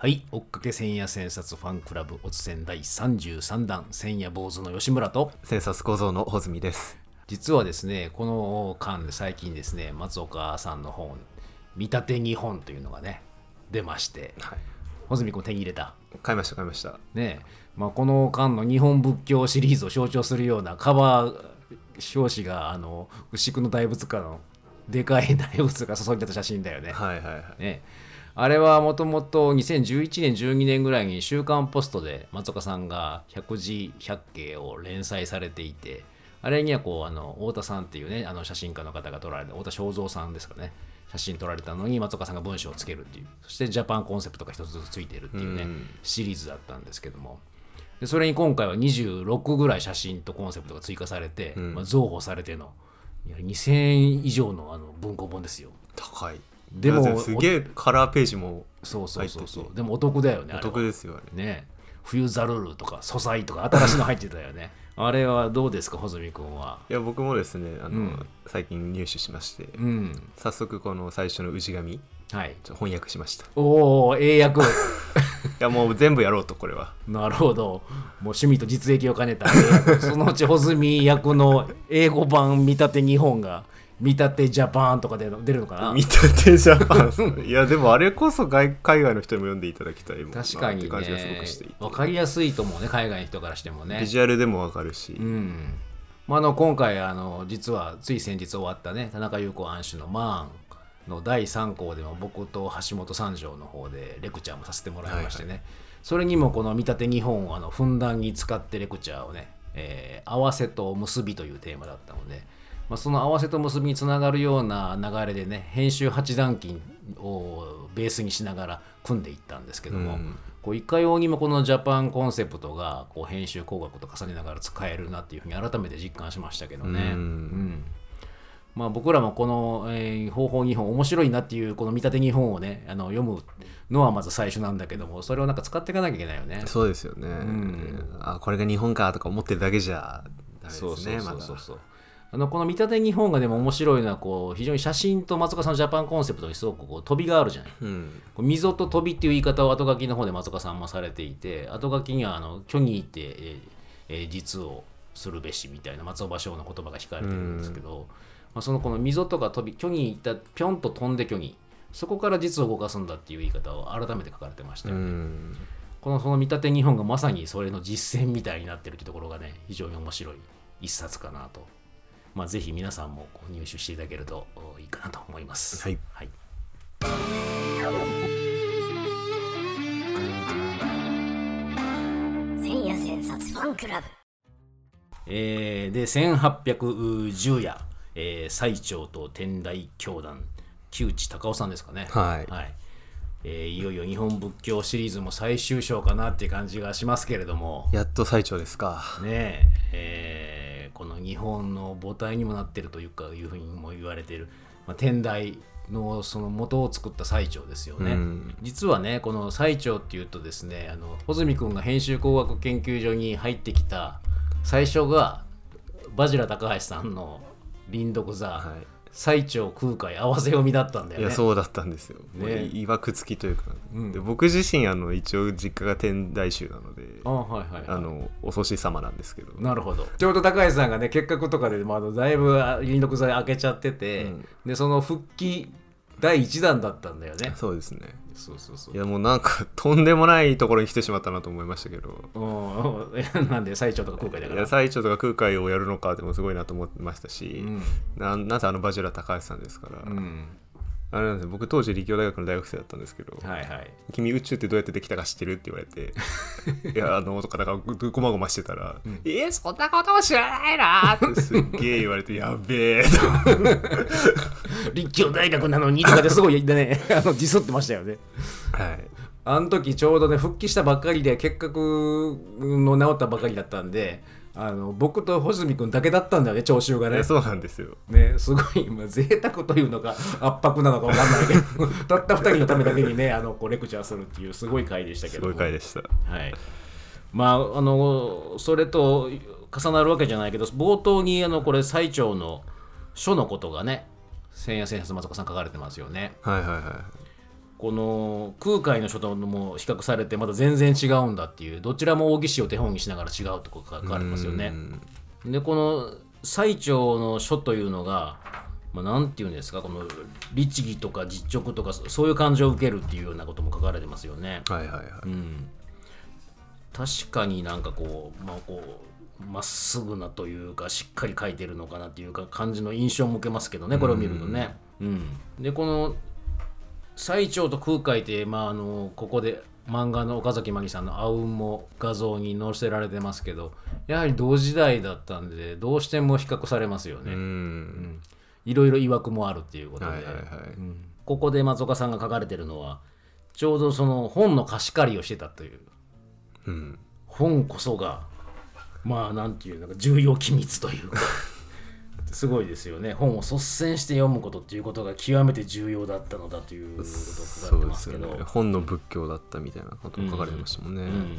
はい追っかけ千夜千冊ファンクラブおつせん第33弾千夜坊主の吉村と。千冊小僧の穂積です。実はですねこの間で最近ですね松岡さんの本「見立て日本」というのがね出まして。はい。穂積君手に入れた。買いました買いました。ねまあ、この間の日本仏教シリーズを象徴するようなカバー表紙があの牛久の大仏家のでかい大仏が注いでた写真だよね。はいはいはい。ねあれはもともと2011年12年ぐらいに「週刊ポスト」で松岡さんが百字百景を連載されていてあれにはこうあの太田さんっていうねあの写真家の方が撮られた太田正蔵さんですかね写真撮られたのに松岡さんが文章をつけるっていう。そしてジャパンコンセプトが一つずつついてるっていうねうん。シリーズだったんですけども。でそれに今回は26ぐらい写真とコンセプトが追加されて、ん。まあ、増補されての。いや2000円以上のあの文庫本ですよ。高いでもすげえカラーページもそうそうそうそう。でもお得だよねおは得ですよあれね。冬ザルルとか素材とか新しいの入ってたよね。あれはどうですか穂積君は？いや僕もですねあの、うん。最近入手しましてうん。早速この最初の氏神はい。翻訳しました。いおお英訳やもう全部やろうとこれは。なるほど。もう趣味と実益を兼ねたそのうち穂積役の英語版見立て日本が見立てジャパンとかで出るのかな？見立てジャパンいやでもあれこそ外海外の人にも読んでいただきたいもんな確かにねって感じがすごくしていて。分かりやすいと思うね。海外の人からしてもね。ビジュアルでもわかるし、うん。まあ、あの今回あの実はつい先日終わったね。田中優子庵主の「マーン」の第3項でも僕と橋本三条の方でレクチャーもさせてもらいましてね、それにもこの「見立て日本」をあのふんだんに使ってレクチャーをね「えー合わせと結び」とい。うテーマだったので、まあ、その合わせと結びにつながるような流れでね編集八段金をベースにしながら組んでいったんですけども、うん。こういかようにもこのジャパンコンセプトがこう編集工学と重ねながら使えるなっていうふうに改めて実感しましたけどね。うん。うん。まあ、僕らもこの、えー方法日本面白いなっていうこの見立て日本をねあの読むのはまず最初なんだけどもそれをなんか使っていかなきゃいけないよね。そうですよね、ん。あこれが日本かとか思ってるだけじゃダメですねそうそうまだそうそう。そうあのこの見立て日本がでも面白いのはこう非常に写真と松岡さんのジャパンコンセプトにすごくこう飛びがあるじゃない。うん。溝と飛びっていう言い方を後書きの方で松岡さんもされていて後書きにはあの虚にいて、えーえー実をするべしみたいな松尾芭蕉の言葉が控えてるんですけど、まあ、そのこの溝とか飛び虚にいったぴょんと飛んで虚にそこから実を動かすんだっていう言い方を改めて書かれてましたうよね、ん。このその見立て日本がまさにそれの実践みたいになってるってところがね非常に面白い一冊かなとまあぜひ皆さんも入手していただけるとおいいかなと思います。はい。はい。千夜千冊ファンクラブ。えーで1810夜、えー最澄と天台教団木内隆夫さんですかね。はいえーいよいよ日本仏教シリーズも最終章かなっていう感じがしますけれども。やっと最長ですか。ねええーこの日本の母体にもなってるというかいうふうにも言われている、まあ、天台のその元を作った最澄ですよね、うん。実はねこの最澄っていうとですねあの穂積君が編集工学研究所に入ってきた最初がバジラ高橋さんの林読座、はい最澄空海合わせ読みだったんだよね。いやそうだったんですよ、ね。いわくつきというか、うん。で僕自身あの一応実家が天台宗なのであはいはい、はい、あのお祖師様なんですけど。なるほど。ちょうど高橋さんがね結核とかで、まああの、だいぶ林読剤開けちゃってて、うん。でその復帰第1弾だったんだよね。そうですね。そうそうそう。いやもうなんかとんでもないところに来てしまったなと思いましたけど。うん なんで最長とか空海だから。いや最長とか空海をやるのかでもすごいなと思ってましたし、うん。ななぜあのバジュラ高橋さんですから、うんあれなんですよ。僕当時立教大学の大学生だったんですけど、はいはい。君宇宙ってどうやってできたか知ってるって言われて いやあのとかだからごごまごましてたら「えそんなことも知らないな」ってすっげえ言われて やべえと。立教大学なのにとかですごいね。あのディスってましたよね。はい。あの時ちょうどね復帰したばっかりで結核の治ったばかりだったんであの僕と穂積君だけだったんだよね聴衆がね。そうなんですよ。ね、すごい、まあ、贅沢というのか圧迫なのか分かんないけど。たった2人のためだけにねあのこうレクチャーするっていうすごい回でしたけすども。ごい回でした。はい。まああのそれと重なるわけじゃないけど冒頭にあのこれ最長の書のことがね千夜千冊松岡さん書かれてますよね。はいはいはいこの空海の書とも比較されてまた全然違うんだっていうどちらも大義士を手本にしながら違うとこ書かれますよね。でこの最長の書というのが、まあ、なんていうんですかこの律儀とか実直とかそういう感情を受けるっていうようなことも書かれてますよね。はいはいはい、うん、確かになんかこうまあこうまっすぐなというかしっかり書いてるのかなっていうか感じの印象を向けますけどねこれを見るとね。うん、でこの最長と空海って、まあ、あのここで漫画の岡崎真希さんの「あうん」も画像に載せられてますけどやはり同時代だったんでどうしても比較されますよね。うん。いろいろ曰くもあるっていうことで、はいはいはい。うん。ここで松岡さんが書かれてるのはちょうどその本の貸し借りをしてたという。うん。本こそがまあなんていうのか重要機密というか すごいですよね。本を率先して読むことっていうことが極めて重要だったのだということを書かそうでれてますすけど。よね本の仏教だったみたいなことも書かれてましたもんね、うん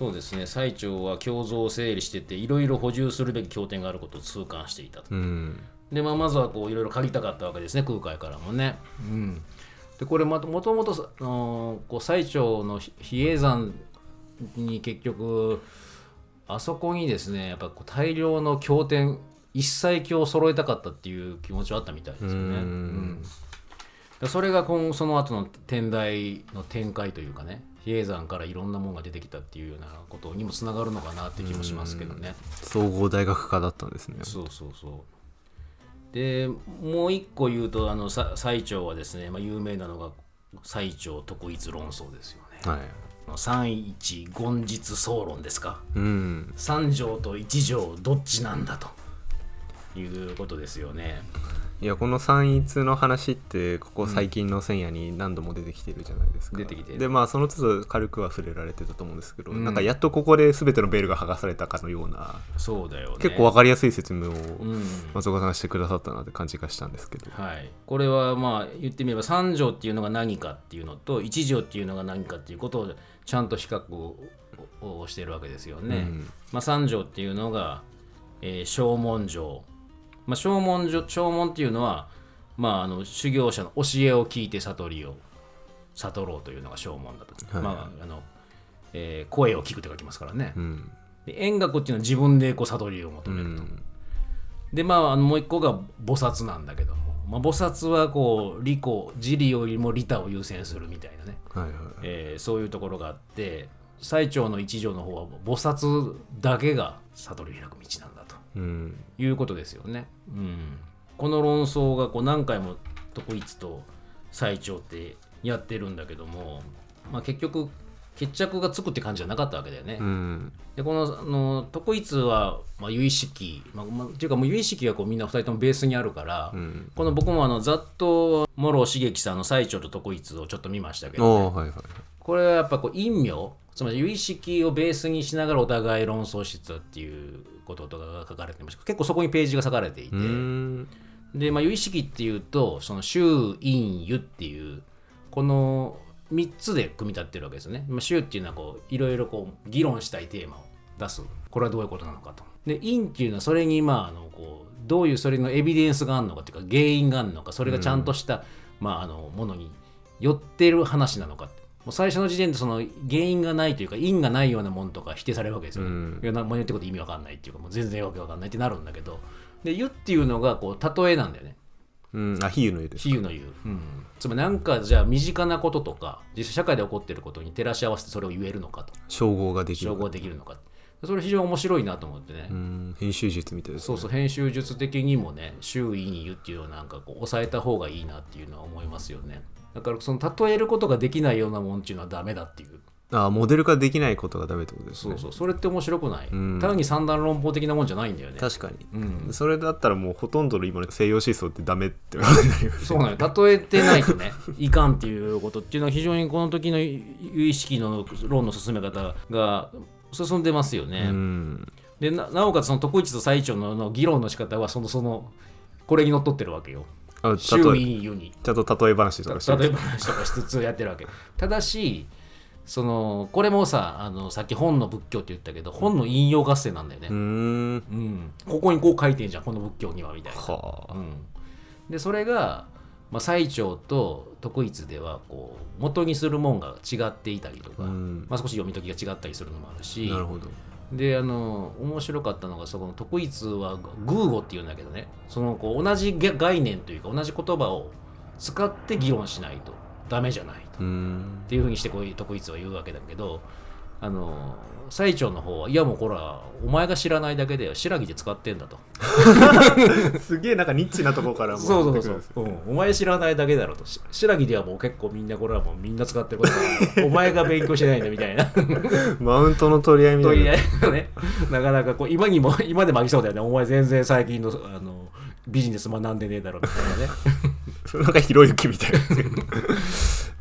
そうですね。最長は経蔵を整理してていろいろ補充するべき経典があることを痛感していたと。うん。で、まあ、まずはこういろいろ借りたかったわけですね。空海からもね。うん、でこれまもともとあのこう最長の比比叡山に結局あそこにですねやっぱこう大量の経典一切経を揃えたかったっていう気持ちはあったみたいですよね。うんそれが今その後の天台の展開というかね比叡山からいろんなものが出てきたっていうようなことにもつながるのかなって気もしますけどね。総合大学科だったんですねそうそうそう。でもう一個言うとあのさ最長はですね、まあ、有名なのが最長特一論争ですよね。はい三一言実総論ですか。うん三条と一条どっちなんだということですよね。いやこの三一の話ってここ最近の千夜に何度も出てきてるじゃないですか、出てきてる。でまあその都度軽くは触れられてたと思うんですけど、うん。なんかやっとここで全てのベールが剥がされたかのようなそうだよね。結構わかりやすい説明をうん。松岡さんがしてくださったなって感じがしたんですけど、はい、これはまあ言ってみれば三条っていうのが何かっていうのと一条っていうのが何かっていうことをちゃんと比較ををしてるわけですよね。うん。まあ、三条っていうのが、えー正門条、まあ、正門条正門っていうのは、まあ、あの修行者の教えを聞いて悟りを悟ろうというのが正門だと、はい。まああのえー声を聞くって書きますからね。うん。で円覚っていうのは自分でこう悟りを求うめると。ん。でまああのもう一個が菩薩なんだけども、まあ、菩薩はこう利己自利よりも利他を優先するみたいなね、はいはいえーそういうところがあって最長の一条の方は菩薩だけが悟りを開く道なんうん。いうことですよね。うん、この論争がこう何回も徳一と最長ってやってるんだけども、まあ、結局決着がつくって感じじゃなかったわけだよね。うん。でこのあの徳一は、まあ、由意識、まあまあ、っていうかもう由意識がこうみんな2人ともベースにあるから、うん。この僕もあのざっと諸茂樹さんの最長と徳一をちょっと見ましたけど、おーはいはいこれはやっぱこう陰陽つまり由意識をベースにしながらお互い論争してたっていうこととかが書かれてました。結構そこにページが割かれていて、で、まあ、有意識っていうとその周陰湯っていうこの3つで組み立ってるわけですよね。まあ、周っていうのはこういろいろこう議論したいテーマを出す。これはどういうことなのかと。で陰っていうのはそれにまああのこうどういうそれのエビデンスがあるのかっていうか原因があるのかそれがちゃんとした、まあ、あのものに寄ってる話なのかもう最初の時点でその原因がないというか因がないようなものとか否定されるわけですよね。うん。いやなもう言ってること意味わかんないっていうかもう全然わけわかんないってなるんだけどで湯っていうのがこう例えなんだよね。うん。あ比喩の絵です比喩の言う、つまりなんかじゃあ身近なこととか実際社会で起こっていることに照らし合わせてそれを言えるのかと。称号ができる照合できるのかそれ非常に面白いなと思ってね、うん編集術みたいですね。そうそう編集術的にもね周囲に言うっていうのはなんかこう抑えた方がいいなっていうのは思いますよね。だからその例えることができないようなもんっていうのはダメだっていう。あモデル化できないことがダメってことですね。そうそうそれって面白くない、ん。単に三段論法的なもんじゃないんだよね。確かに、うん。それだったらもうほとんどの今の西洋思想ってダメってことになりますそうなの例えてないとねいかんっていうことっていうのは非常にこの時の有意識の論の進め方が進んでますよね。うんでななおかつその徳一と最長のの議論の仕方はそのそのこれにのっとってるわけよ。あ周例え囲に言うにちゃんと例え話とかして例え話とかしつつやってるわけ。ただしそのこれもさあのさっき本の仏教って言ったけど本の引用合戦なんだよね。うーんうんここにこう書いてんじゃんこの仏教にはみたいな。はあうん、でそれがまあ、最長と特筆ではこう元にするもんが違っていたりとか、うんまあ、少し読み解きが違ったりするのもあるしなるほどであの面白かったのがそこの特筆はグー語っていうんだけどねそのこう同じ概念というか同じ言葉を使って議論しないとダメじゃないと。っていうふうにしてこういう特筆は言うわけだけどあの最長の方はいやもうこらお前が知らないだけで白木で使ってんだと。すげえなんかニッチなところからもそうそうそう。出てくるんです、うん、お前知らないだけだろと。し白木ではもう結構みんなこれはもうみんな使ってること。だからお前が勉強してないんだみたいな。マウントの取り合いみたいな。取り合いがね。なかなかこう今にも今でもありそうだよね。お前全然最近のあのビジネス学んでねえだろみたいなね。それなんかひろゆきみたいな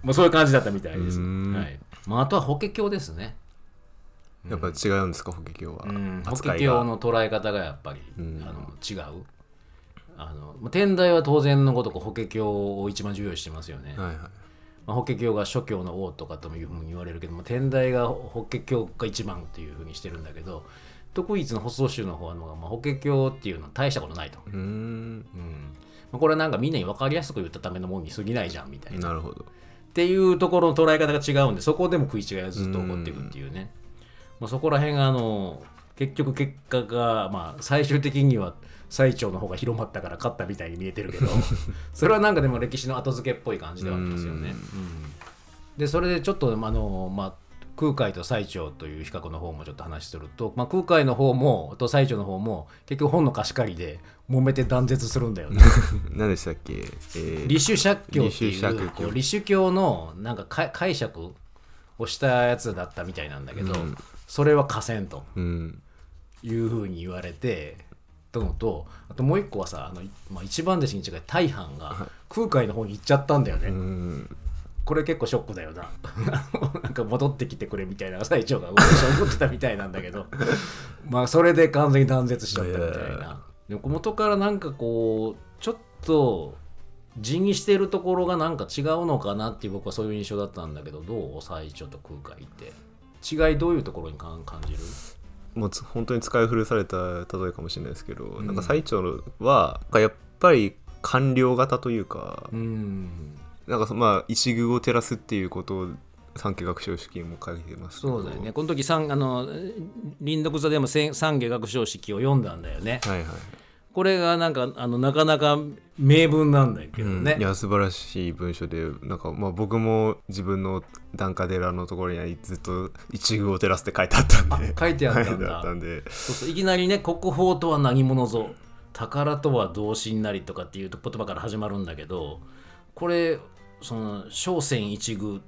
まあそういう感じだったみたいです、はい。まあ、あとは法華経ですねやっぱ違うんですか？法華経は、うん、法華経の捉え方がやっぱり、うん。あの違う。あのまあ天台は当然のごとく法華経を一番重要視してますよね、はいはい。まあ、法華経が諸教の王とかというふうに言われるけども天台が法華経が一番っていうふうにしてるんだけど特筆の発想集の方は、まあ、法華経っていうのは大したことないと、うーん。うん。まあ、これはなんかみんなに分かりやすく言ったためのもんに過ぎないじゃんみたいな。なるほど。っていうところの捉え方が違うんでそこでも食い違いがずっと起こっていくっていうね、まあ、そこら辺があの結局結果が、まあ、最終的には最長の方が広まったから勝ったみたいに見えてるけど それはなんかでも歴史の後付けっぽい感じではありますよね。うん。でそれでちょっとあの、まあ、空海と最長という比較の方もちょっと話すると、まあ、空海の方もと最長の方も結局本の貸し借りで揉めて断絶するんだよね。何でしたっけ、えー立宗釈教っていう立宗教のなんかか解釈をしたやつだったみたいなんだけど、うんそれは河川と。うん。いうふうに言われてとのとあともう一個はさあの、まあ、一番弟子に違い大半が空海の方に行っちゃったんだよね、うん。これ結構ショックだよな。なんか戻ってきてくれみたいな最長が昔は思ってたみたいなんだけど。まあそれで完全に断絶しちゃったみたいな。でも元からなんかこうちょっと地にしてるところがなんか違うのかなっていう僕はそういう印象だったんだけどどう？最長と空海って違いどういうところに感感じる？もうつ本当に使い古された例えかもしれないですけど、なんか最長はやっぱり官僚型というか、うん。なんかそまあ一遇を照らすっていうことを産経学賞式にも書いてますそうだよね。この時三あの林読座でも三下学章式を読んだんだよね。はいはい、これがなんかあのなかなか名文なんだけどね、うん。いや素晴らしい文章でなんかまあ僕も自分の檀家寺のところにはずっと一遇を照らすって書いてあったんで。書いてあったんだ。そうそういきなりね国宝とは何者ぞ宝とは同心なりとかっていう言葉から始まるんだけどこれその小仙一遇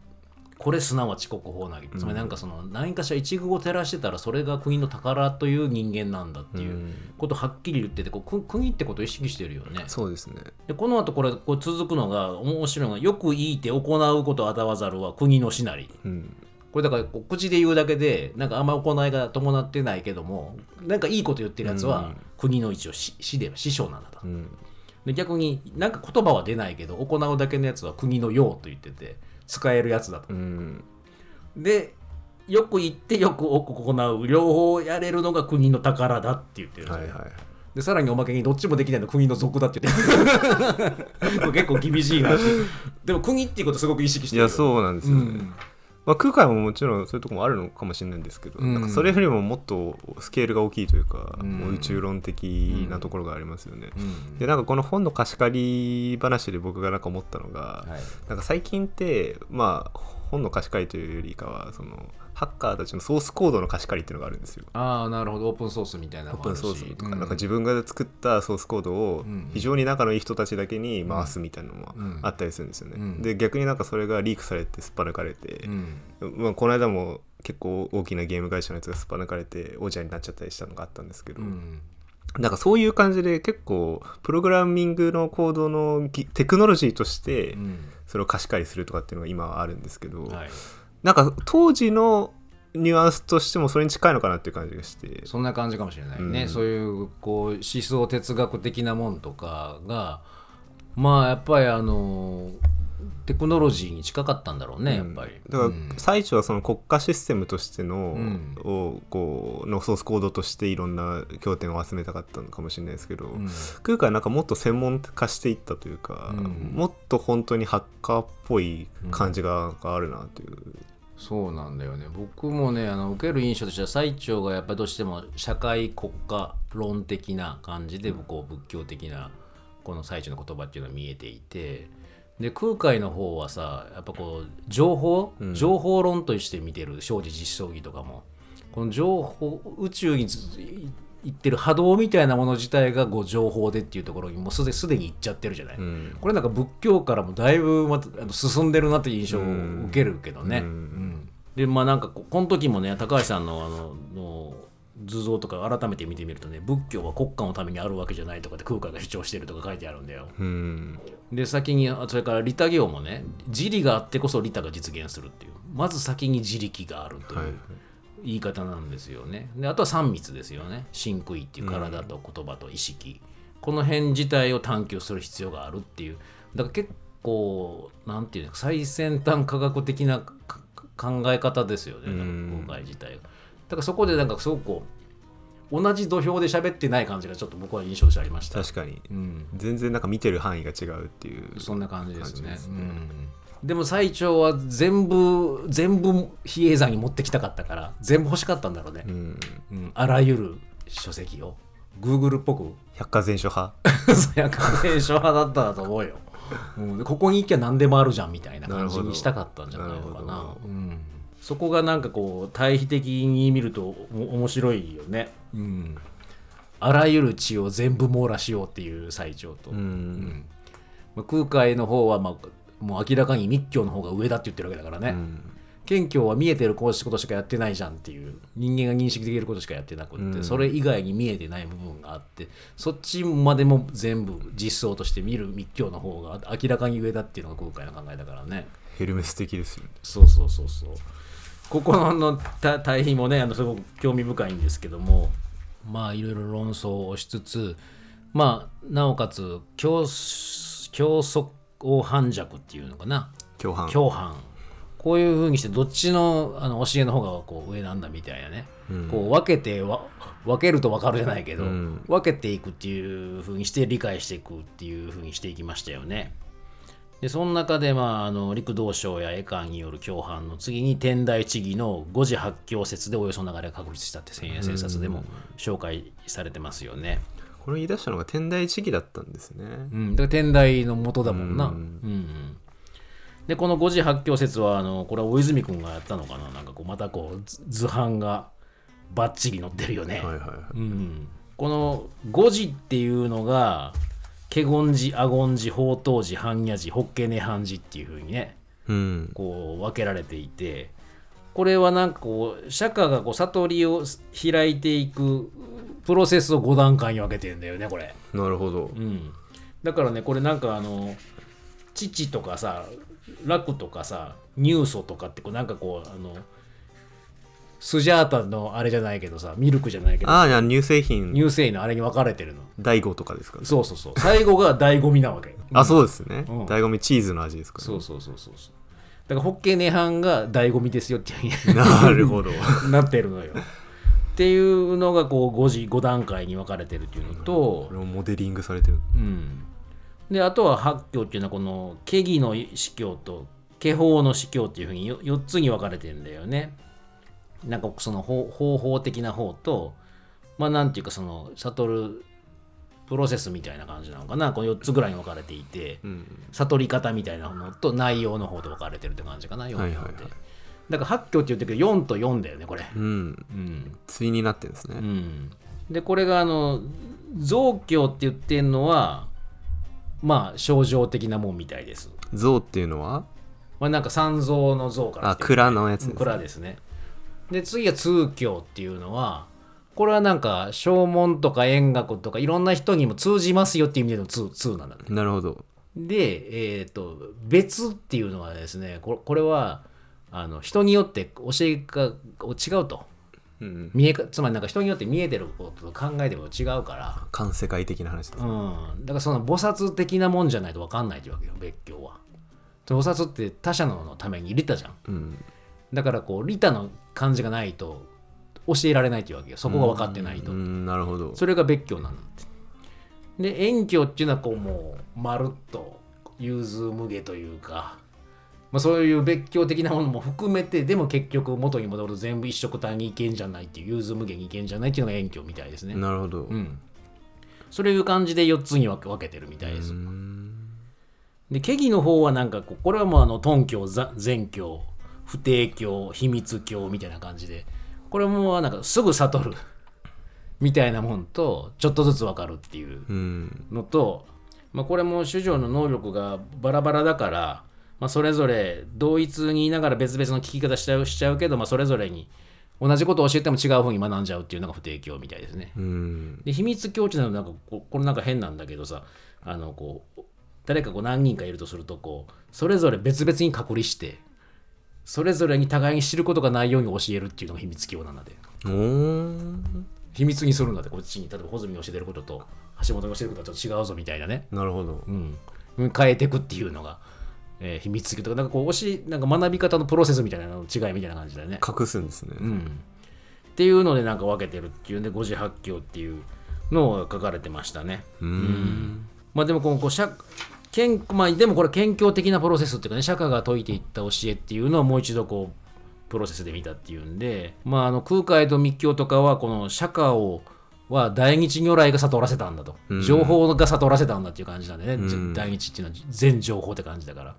これすなわち国宝なり、つまりなんかその何かしら一遇を照らしてたらそれが国の宝という人間なんだっていううん。ことをはっきり言っててこうく国ってことを意識してるよね。そうですね。でこの後これこう続くのが面白いのがよく言いて行うことあたわざるは国のしなり。うん。これだからこう口で言うだけでなんかあんま行いが伴ってないけどもなんかいいこと言ってるやつは国の一応師師で師匠なんだと。うん。で逆になんか言葉は出ないけど行うだけのやつは国の用と言ってて使えるやつだと。うん。でよく言ってよく行う両方やれるのが国の宝だって言ってるんですよ。はいはい。はいでさらにおまけにどっちもできないの国の属だって言って 結構厳しいな でも国っていうことすごく意識してるいやそうなんですよね、うんまあ、空海ももちろんそういうとこもあるのかもしれないんですけど、うん。なんかそれよりももっとスケールが大きいというか、うん。もう宇宙論的なところがありますよね。うん。でなんかこの本の貸し借り話で僕がなんか思ったのが、はい。なんか最近ってまあ本の貸し借りというよりかはそのハッカーたちのソースコードの貸し借りっていうのがあるんですよ。ああなるほど。オープンソースみたいな。オープンソースとか,、うん。なんか自分が作ったソースコードをうん。非常に仲のいい人たちだけに回すみたいなのもうん。あったりするんですよね。うん。で逆になんかそれがリークされてすっぱ抜かれて、うん。まあ、この間も結構大きなゲーム会社のやつがすっぱ抜かれて王者になっちゃったりしたのがあったんですけど、うんなんかそういう感じで結構プログラミングのコードのぎテクノロジーとしてうん。それを貸し借りするとかっていうのが今はあるんですけど、はい、なんか当時のニュアンスとしてもそれに近いのかなっていう感じがして。そんな感じかもしれないね、うん。そういうこう思想哲学的なもんとかがまあやっぱりあのテクノロジーに近かったんだろうねやっぱり、だからうん。最初はその国家システムとしての,、ん。をこうのソースコードとしていろんな経典を集めたかったのかもしれないですけど、ん。空海はなんかもっと専門化していったというか、うん。もっと本当にハッカーっぽい感じがあるなという、そうなんだよね。僕もねあの受ける印象としては最澄がやっぱりどうしても社会国家論的な感じでこう仏教的なこの最澄の言葉っていうのが見えていてで空海の方はさやっぱこう情報、情報論として見てる生じ実相儀とかも。この情報宇宙につ行ってる波動みたいなもの自体がこう情報でっていうところにもうすですでに行っちゃってるじゃない、ん。これなんか仏教からもだいぶまたあの進んでるなっていう印象を受けるけどね、うん。うん。でまあなんかここの時もね高橋さんのあのの図像とか改めて見てみるとね仏教は国家のためにあるわけじゃないとかって空海が主張してるとか書いてあるんだよ。うんで先にあそれから利他行もね自利があってこそ利他が実現するっていうまず先に自力があるという、はい言い方なんですよね。であとは三密ですよね。真空意っていう体と言葉と意識、この辺自体を探求する必要があるっていう。だから結構、なんていうの、最先端科学的なか考え方ですよね、うん今回自体が。だからそこでなんかすごくこう、同じ土俵で喋ってない感じがちょっと僕は印象としてありました。確かに。うん、全然なんか見てる範囲が違うっていうそんな感じですね。ね。うん。でも最長は全部全部比叡山に持ってきたかったから全部欲しかったんだろうね。うん。うん、あらゆる書籍を。Google っぽく。百科全書派？そや家庭書派だったんだと思うよ、うん、でここに行きゃ何でもあるじゃんみたいな感じにしたかったんじゃないのかな。うん、そこがなんかこう対比的に見るとお面白いよね、うん、あらゆる知を全部網羅しようっていう最長と、うん。まあ空海の方は、まあ、もう明らかに密教の方が上だって言ってるわけだからね、うん。謙虚は見えてることしかやってないじゃんっていう。人間が認識できることしかやってなくって、うん。それ以外に見えてない部分があってそっちまでも全部実相として見る密教の方が明らかに上だっていうのが空海の考えだからね。ヘルメス的ですよね。そうそうそうそうここののた対比もねあのすごく興味深いんですけども。まあいろいろ論争をしつつまあなおかつ競競争反弱っていうのかな。共犯。共犯。こういうふうにしてどっちのあの教えの方がこう上なんだみたいなね、こう分けてわ分けると分かるじゃないけど、ん。分けていくっていうふうにして理解していくっていうふうにしていきましたよね。でその中で、まあ、あの陸道省や絵館による共犯の次に天台地義の五次八教説でおよそ流れが確立したって千円千冊でも紹介されてますよね。これ言い出したのが天台地義だったんですね。うん、だから天台の元だもんな。ううんんうん。でこの五次八教説はあのこれは大泉君がやったのかな？なんかこうまたこう図図版がバッチリ載ってるよね。はいはいはい。うん、この五次っていうのが華厳寺阿厳寺宝当寺般若寺法華涅槃寺っていうふうにねうん。こう分けられていてこれはなんかこう釈迦がこう悟りを開いていくプロセスを5段階に分けてるんだよねこれ。なるほど。うん、だからねこれなんかあの父とかさ楽とかさ乳素とかってこうなんかこうあのスジャータのあれじゃないけどさミルクじゃないけど。ああ乳製品。乳製品のあれに分かれてるの。第5とかですかね。そうそうそう。最後が醍醐味なわけ。あそうですね。うん。醍醐味チーズの味ですかね。そうそうそうそう。そうだからホッケー涅槃が醍醐味ですよってなるほど。なってるのよ。っていうのがこう5時5段階に分かれてるっていうのとこれもモデリングされてる。うん、であとは八教っていうのはこの華義の司教と化法の司教っていうふうに 4, つに分かれてるんだよね。なんかその方方法的な方とまあなんていうかその悟るプロセスみたいな感じなのかな。この4つぐらいに分かれていて、うん。悟り方みたいなのと内容の方と分かれてるって感じかな4と4で、はいはいはい。だから八教って言ってるけど4と4だよねこれ。うん。うん対になってるんですね。うん、でこれがあの造教って言ってんのはまあ象徴的なもんみたいです。像っていうのは？まあなんか三蔵の像からあ蔵のやつですね。蔵ですね。で次は通教っていうのはこれはなんか正門とか円覚とかいろんな人にも通じますよっていう意味での通通なんだね。なるほど。で、えっ、と別っていうのはですねこれこれはあの人によって教えが違うと。うん見えかつまりなんか人によって見えてることと考えてること違うから、環世界的な話ですうん、だからその菩薩的なもんじゃないと分かんないというわけよ別教は。そのお札って他者のために利他じゃん。うんだからこう利他の感じがないと教えられないというわけよ。そこが分かってないと、うんなるほど。それが別居なんだって。で遠居っていうのはこうもうまるっと融通無下というか、まあ、そういう別居的なものも含めてでも結局元に戻ると全部一色単にいけんじゃないっていう融通無下にいけんじゃないっていうのが遠居みたいですね。なるほど。うん。そういう感じで4つに分けてるみたいです。うん。でケギの方はなんかこれはもうあの頓教ざ全教不定教秘密教みたいな感じでこれもなんかすぐ悟るみたいなもんとちょっとずつ分かるっていううんのと、まあ、これも主女の能力がバラバラだから、まあ、それぞれ同一に言いながら別々の聞き方しちゃうしちゃうけど、まあ、それぞれに同じことを教えても違う風に学んじゃうっていうのが不定教みたいですね。うんで秘密境地なのなんかここれなんか変なんだけどさあのこう誰かこう何人かいるとするとこうそれぞれ別々に隔離してそれぞれに互いに知ることがないように教えるっていうのが秘密境なんだで秘密にするんだってこっちに例えば穂積に教えてることと橋本が教えてることはちょっと違うぞみたいなね、なるほど。うん、変えていくっていうのが、えー秘密境とかなんかこう教えなんか学び方のプロセスみたいなのの違いみたいな感じだよね。隠すんですね。うん、っていうのでなんか分けてるっていうんで五時八教っていうのが書かれてましたね。うん。まあでもこのこう社謙まあでもこれ謙虚的なプロセスっていうかね釈迦が説いていった教えっていうのをもう一度こうプロセスで見たっていうんでまああの空海と密教とかはこの釈迦をは大日如来が悟らせたんだと、うん。情報が悟らせたんだっていう感じなんでね、うん。大日っていうのは全情報って感じだから。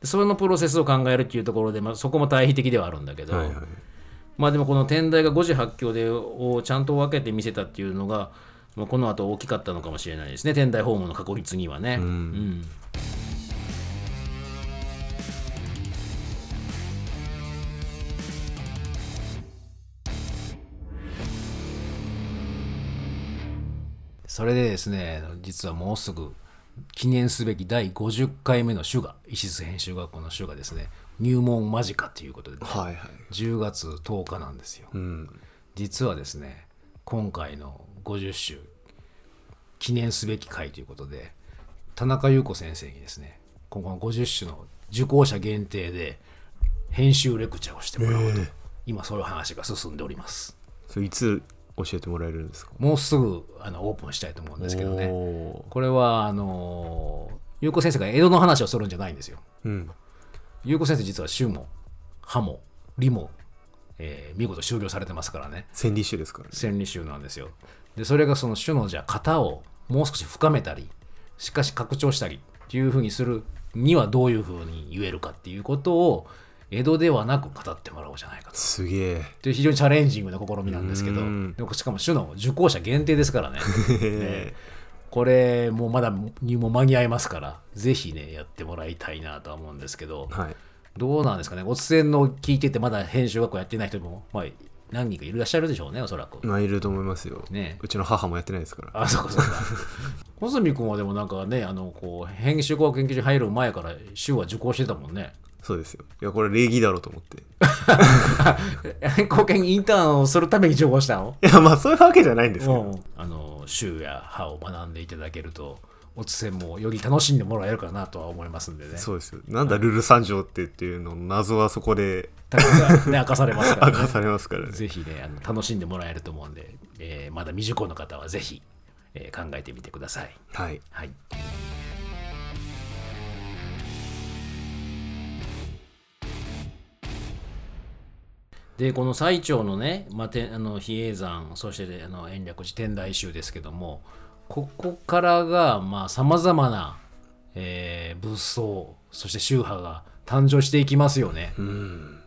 でそれのプロセスを考えるっていうところで、まあ、そこも対比的ではあるんだけど、はいはい。まあでもこの天台が五時八教でをちゃんと分けて見せたっていうのが、まあ、この後大きかったのかもしれないですね。天台訪問の確率にはね。うん。うん。それでですね実はもうすぐ記念すべき第50回目の主が石津編集学校の主がですね。入門間近ということで、ね、はいはい。10月10日なんですよ。うん。実はですね今回の50周記念すべき回ということで田中優子先生にですね今後の50種の受講者限定で編集レクチャーをしてもらおうと、ええ。今そういう話が進んでおります。それいつ教えてもらえるんですか？もうすぐあのオープンしたいと思うんですけどね。これはあの優子先生が江戸の話をするんじゃないんですよ。うん。優子先生実は州も歯も理も、えー見事修了されてますからね。千里種ですからね。千里宗なんですよ。でそれがその種のじゃあ型をもう少し深めたりしかし拡張したりっていうふうにするにはどういうふうに言えるかっていうことを江戸ではなく語ってもらおうじゃないかと。すげえ。という非常にチャレンジングな試みなん。ですけどうん。でもしかも種の受講者限定ですからね。ね。これもうまだ入門間に合いますからぜひねやってもらいたいなとは思うんですけど。はい。どうなんですかね。おつせんの聞いててまだ編集学校やってない人も、まあ、何人かいらっしゃるでしょうねおそらく。まあいると思いますよねうちの母もやってないですからあ、そうかそうか。小泉君はでもなんかね、あの、こう、編集工学研究所に入る前から週は受講してたもんね。そうですよいやこれ礼儀だろうと思って 貢献インターンをするために受講したの？いやまあそういうわけじゃないんですけどうん。あの、週や歯を学んでいただけると、おつせんもより楽しんでもらえるかなとは思いますんでね。そうですよなんだルル三条ってっていうの謎はそこでたくさんね、明かされますからね。明かされますからねぜひね、あの楽しんでもらえると思うんで、えーまだ未受講の方はぜひ、えー考えてみてください。はいはい。でこの最長のね、まあ、てあの比叡山そしてね、あの延暦寺天台宗ですけどもここからがさまざ、まな、えー仏僧そして宗派が誕生していきますよね。うん。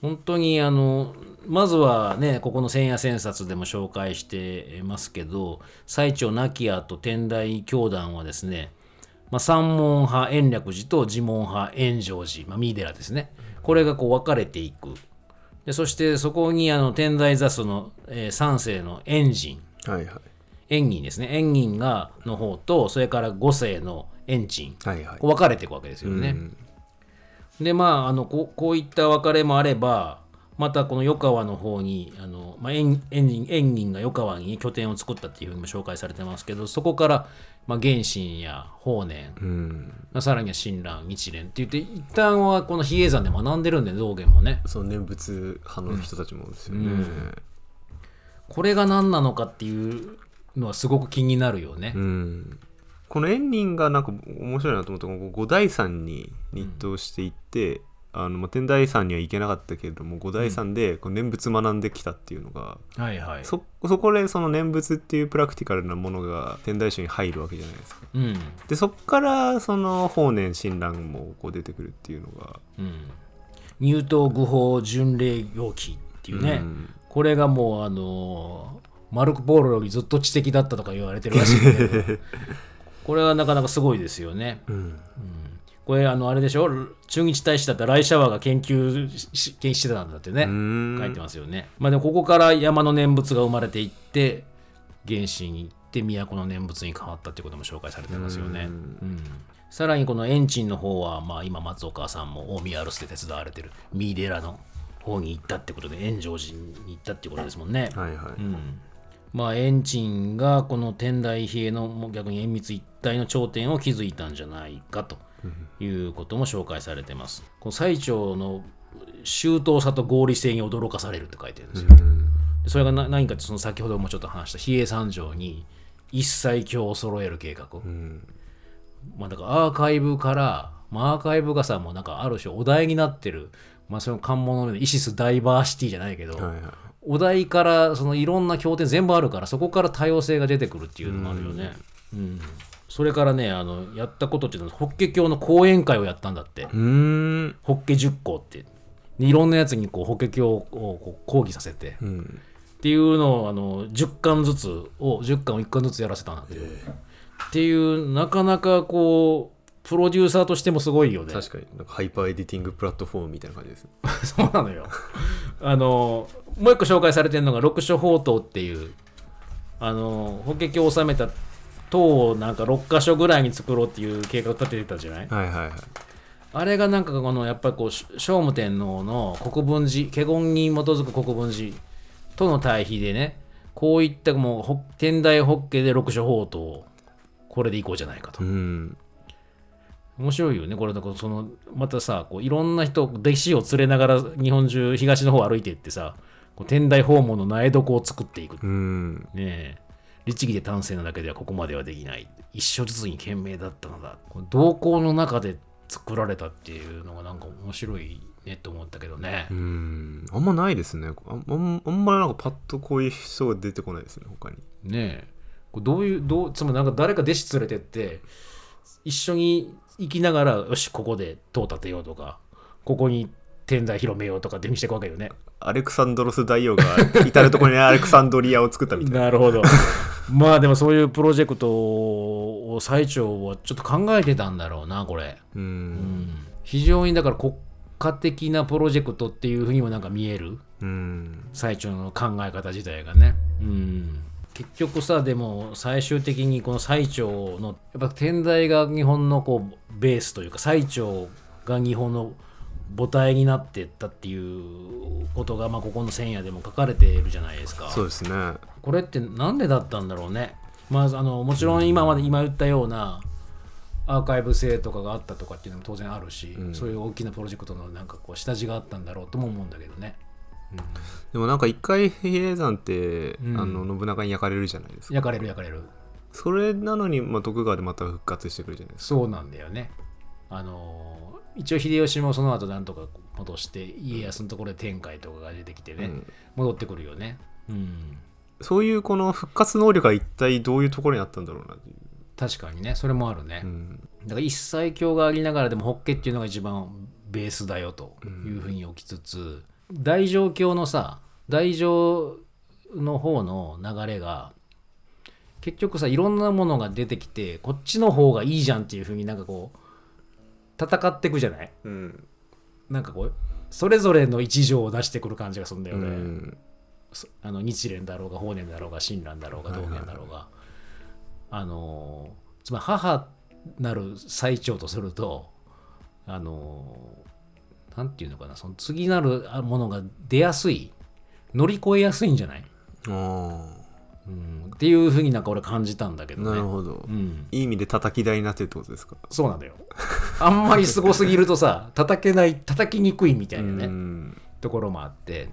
本当にあのまずはねここの千夜千冊でも紹介してますけど最澄亡き後天台教団はですね、まあ、三門派延暦寺と寺門派円成寺、まあ、三井寺ですね。これがこう分かれていく。でそしてそこにあの天台座祖の、えー三世の円仁はいはい円仁ですね。円仁がの方とそれから五世の円珍はいはい。分かれていくわけですよね。うん。でまああのこうこういった別れもあればまたこの余川の方にあの、まあ、円円仁円仁が余川に拠点を作ったっていうふうにも紹介されてますけどそこから、まあ、原神や法然、うん。さらには親鸞日蓮って言って一旦はこの比叡山で学んでるんで道元もね。その念仏派の人たちもですよね、うん。これが何なのかっていうのはすごく気になるよね。う。ん。この円仁がなんか面白いなと思ったのが五代山に日当していって、あのまあ天台山には行けなかったけれども五代山でこう念仏学んできたっていうのが、はいはい。そそこでその念仏っていうプラクティカルなものが天台宗に入るわけじゃないですか。うん。でそっからその法然親鸞もこう出てくるっていうのがうん、入刀具法巡礼行記っていうね、うん。これがもうあのーマルコ・ポーロよりずっと知的だったとか言われてるらしいんだけど。これはなかなかすごいですよね。うん。これあのあれでしょ？中日大使だったライシャワーが研究し研究してたんだってね、うん。書いてますよね。まあでもここから山の念仏が生まれていって原神に行って都の念仏に変わったってことも紹介されてますよね。うん。さらにこのエンチンの方は、まあ、今松岡さんも大宮アルスで手伝われてる三井寺の方に行ったってことで円成寺に行ったってことですもんね。はいはい、うんまあエンチンがこの天台比叡の逆に隠密一体の頂点を築いたんじゃないかということも紹介されてます。この最長の周到さと合理性に驚かされるって書いてるんですよ。でそれがな何かってその先ほどもちょっと話した比叡山城に一切経を揃える計画。うんまあだからアーカイブから、まあ、アーカイブがさもうなんかある種お題になってる、まあ、その関門のイシスダイバーシティじゃないけど、はいはいお題からそのいろんな経典全部あるからそこから多様性が出てくるっていうのもあるよね。うん。それからねあのやったことっていうのは法華経の講演会をやったんだって。うーん法華十講って。でいろんなやつにこう法華経をこう講義させて。うんっていうのをあの10巻ずつを10巻を1巻ずつやらせたんだって、っていうなかなかこうプロデューサーとしてもすごいよね。確かに。なんか Hyper-Editing Platform みたいな感じです そうなのよ。あのもう一個紹介されてるのが六所宝塔っていうあの法華経を収めた塔をなんか6箇所ぐらいに作ろうっていう計画を立ててたじゃない？はいはいはい。あれがなんかこのやっぱりこうし聖武天皇の国分寺華厳に基づく国分寺との対比でねこういったもうほ天台法華で六書法刀これでいこうじゃないかと。うん面白いよね。これだからそのまたさこういろんな人弟子を連れながら日本中東の方を歩いていってさこう天台訪問の苗床を作っていく。ねうん。え。律儀で端正なだけではここまではできない。一生ずつに懸命だったのだ。同行の中で作られたっていうのがなんか面白いねと思ったけどね。う、ん。あんまないですね。ああんあんまなんかパッとこういう人が出てこないですね他に。ねえ。どういうどうつまりなんか誰か弟子連れてって一緒に行きながらよしここで塔建てようとかここに天台広めようとかって見せていくわけよね。アレクサンドロス大王が至る所にアレクサンドリアを作ったみたいな。なるほど。まあでもそういうプロジェクトを最長はちょっと考えてたんだろうなこれ、ううん。ん、非常にだから国家的なプロジェクトっていうふうにもなんか見える。うん。最長の考え方自体がね。うん結局さでも最終的にこの最長のやっぱ天台が日本のこうベースというか最長が日本の母体になってったっていうことが、まあ、ここの千夜でも書かれているじゃないですか。そうですねこれってなんでだったんだろうね。まあ、あのもちろん今まで今言ったようなアーカイブ性とかがあったとかっていうのも当然あるし、うんそういう大きなプロジェクトのなんかこう下地があったんだろうとも思うんだけどね。でもなんか一回比叡山って、うんあの信長に焼かれるじゃないですか焼かれる焼かれる。それなのに、まあ、徳川でまた復活してくるじゃないですかそうなんだよね。あのー一応秀吉もその後なんとか戻して家康のところで天海とかが出てきてね、うん戻ってくるよね。うん。そういうこの復活能力が一体どういうところにあったんだろうなっていう、確かにね、それもあるね。うんだから一切教がありながらでもホッケっていうのが一番ベースだよというふうに置きつつ、大乗教のさ大乗の方の流れが結局さいろんなものが出てきてこっちの方がいいじゃんっていうふうになんかこう戦っていくじゃない？うん。なんかこうそれぞれの一条を出してくる感じがするんだようね。ん。そあの日蓮だろうが法然だろうが親鸞だろうが道元だろうが、あのーつまり母なる最長とするとあのーなんていうのかなその次なるあものが出やすい乗り越えやすいんじゃない、あうん、っていうふうになんか俺感じたんだけあどね。なるほど、うん、いい意味で叩き台になってるってことですか？そうなんだよ。あんまりすごすぎるとさ 叩けない叩きにくいみたいなね、うん。ところもあって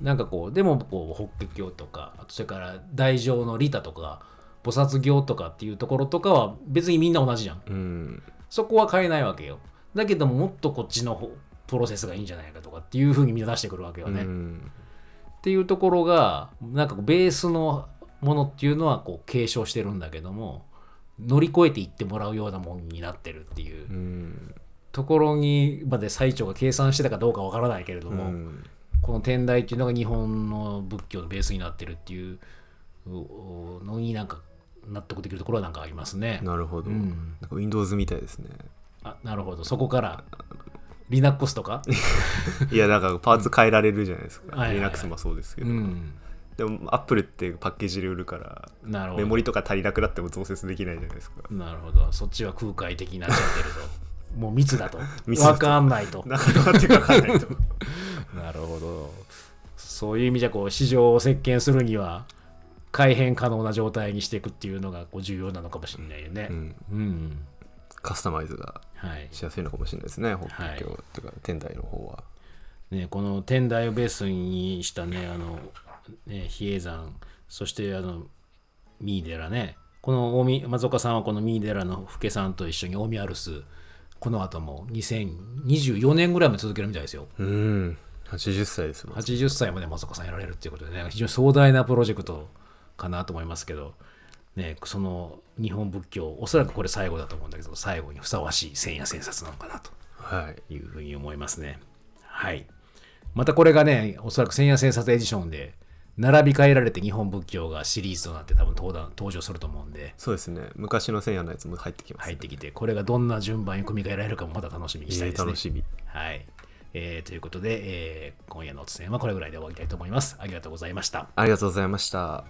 なんかこうでもこう法華経とかそれから大乗の利他とか菩薩行とかっていうところとかは別にみんな同じじゃん。うん。そこは変えないわけよ。だけどももっとこっちの方プロセスがいいんじゃないかとかっていうふうにみんな出してくるわけよね、っうん。ていうところがなんかベースのものっていうのはこう継承してるんだけども乗り越えていってもらうようなもんになってるっていう。うんところにまで最長が計算してたかどうかわからないけれども、うん。この天台っていうのが日本の仏教のベースになってるっていうのになんか納得できるところはなんかありますね。なるほど、うん。なんか Windows みたいですね。あなるほど。そこから Linux とか、いやなんかパーツ変えられるじゃないですか、はいはいはい。Linux もそうですけど、うん、でも Apple ってパッケージで売るからなるほど。メモリとか足りなくなっても増設できないじゃないですか。なるほど。そっちは空海的になっちゃってると。もう密だと。密だと。わかんないと。なかなかか分かんないとなるほど。そういう意味じゃこう市場を席巻するには改変可能な状態にしていくっていうのがこう重要なのかもしれないよね。うん。うん。カスタマイズがはい。しやすいのかもしれないですね法華はい経とか天台の方は、ね、この天台をベースにしたね、あの、ね、比叡山、そしてあの、三井寺ね、この大見松岡さんはこの三井寺の福家さんと一緒に大見アルス、この後も2024年ぐらいまで続けるみたいですよ。うん。80歳ですもん80歳まで松岡さんやられるっていうことでね、非常に壮大なプロジェクトかなと思いますけど、ね、その日本仏教、おそらくこれ最後だと思うんだけど、最後にふさわしい千夜千冊なのかなとはいいうふうに思いますね。はい。またこれがね、おそらく千夜千冊エディションで、並び替えられて日本仏教がシリーズとなって多分登壇登場すると思うんで、そうですね昔の千夜のやつも入ってきます、入ってきて、これがどんな順番に組み替えられるかもまた楽しみにしたいですね。えー楽しみはい。えーということで、えー今夜のおつせんはこれぐらいで終わりたいと思います。ありがとうございました。ありがとうございました